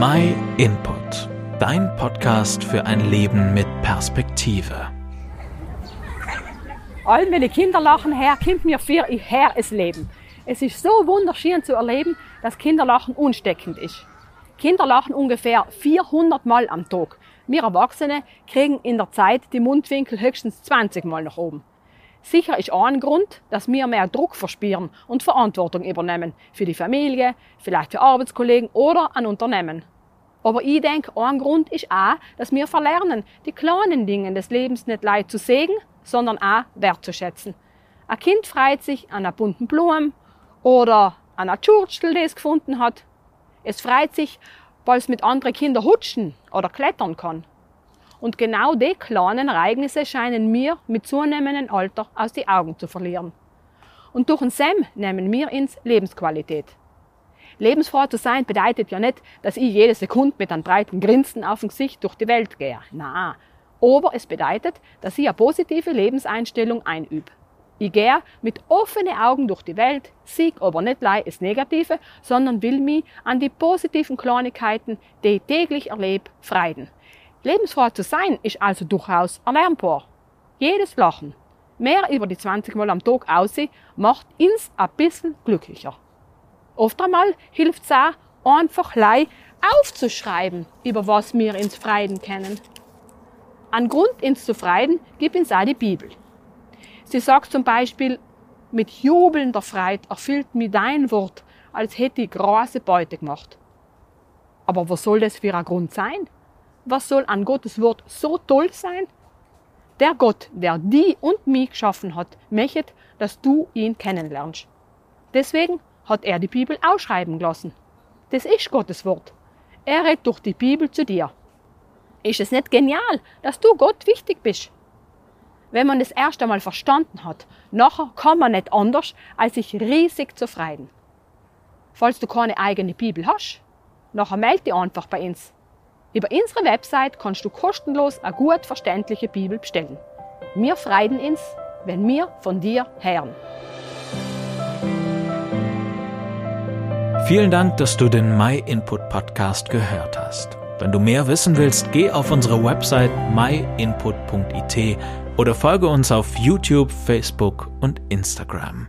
My Input, dein Podcast für ein Leben mit Perspektive. All meine Kinder lachen her, kommt mir für ihr her es Leben. Es ist so wunderschön zu erleben, dass Kinderlachen unsteckend ist. Kinder lachen ungefähr 400 Mal am Tag. Wir Erwachsene kriegen in der Zeit die Mundwinkel höchstens 20 Mal nach oben. Sicher ist auch ein Grund, dass wir mehr Druck verspüren und Verantwortung übernehmen. Für die Familie, vielleicht für Arbeitskollegen oder ein Unternehmen. Aber ich denke, ein Grund ist auch, dass wir verlernen, die kleinen Dinge des Lebens nicht leid zu sägen, sondern auch wertzuschätzen. Ein Kind freut sich an einer bunten Blume oder an einer Tschurtstel, die es gefunden hat. Es freut sich, weil es mit anderen Kindern hutschen oder klettern kann. Und genau die kleinen Ereignisse scheinen mir mit zunehmendem Alter aus die Augen zu verlieren. Und durch ein Sem nehmen wir ins Lebensqualität. Lebensfroh zu sein bedeutet ja nicht, dass ich jede Sekunde mit einem breiten Grinsen auf dem Gesicht durch die Welt gehe. Na, aber es bedeutet, dass ich eine positive Lebenseinstellung einübe. Ich gehe mit offenen Augen durch die Welt, sieg aber nicht lei das Negative, sondern will mich an die positiven Kleinigkeiten, die ich täglich erlebe, freuen. Lebensfroh zu sein ist also durchaus erlernbar. Jedes Lachen, mehr über die 20 Mal am Tag aussehen, macht uns ein bisschen glücklicher. Oft einmal hilft es auch, einfach lei aufzuschreiben, über was wir ins Freiden kennen. An Grund ins zu freiden gibt uns auch die Bibel. Sie sagt zum Beispiel, mit jubelnder Freude erfüllt mir dein Wort, als hätte ich große Beute gemacht. Aber was soll das für ein Grund sein? Was soll an Gottes Wort so toll sein? Der Gott, der die und mich geschaffen hat, möchte, dass du ihn kennenlernst. Deswegen hat er die Bibel ausschreiben lassen. Das ist Gottes Wort. Er redet durch die Bibel zu dir. Ist es nicht genial, dass du Gott wichtig bist? Wenn man das erst einmal verstanden hat, nachher kann man nicht anders, als sich riesig zu freuen. Falls du keine eigene Bibel hast, nachher melde dich einfach bei uns. Über unsere Website kannst du kostenlos eine gut verständliche Bibel bestellen. Wir freuen uns, wenn wir von dir hören. Vielen Dank, dass du den My Input Podcast gehört hast. Wenn du mehr wissen willst, geh auf unsere Website myinput.it oder folge uns auf YouTube, Facebook und Instagram.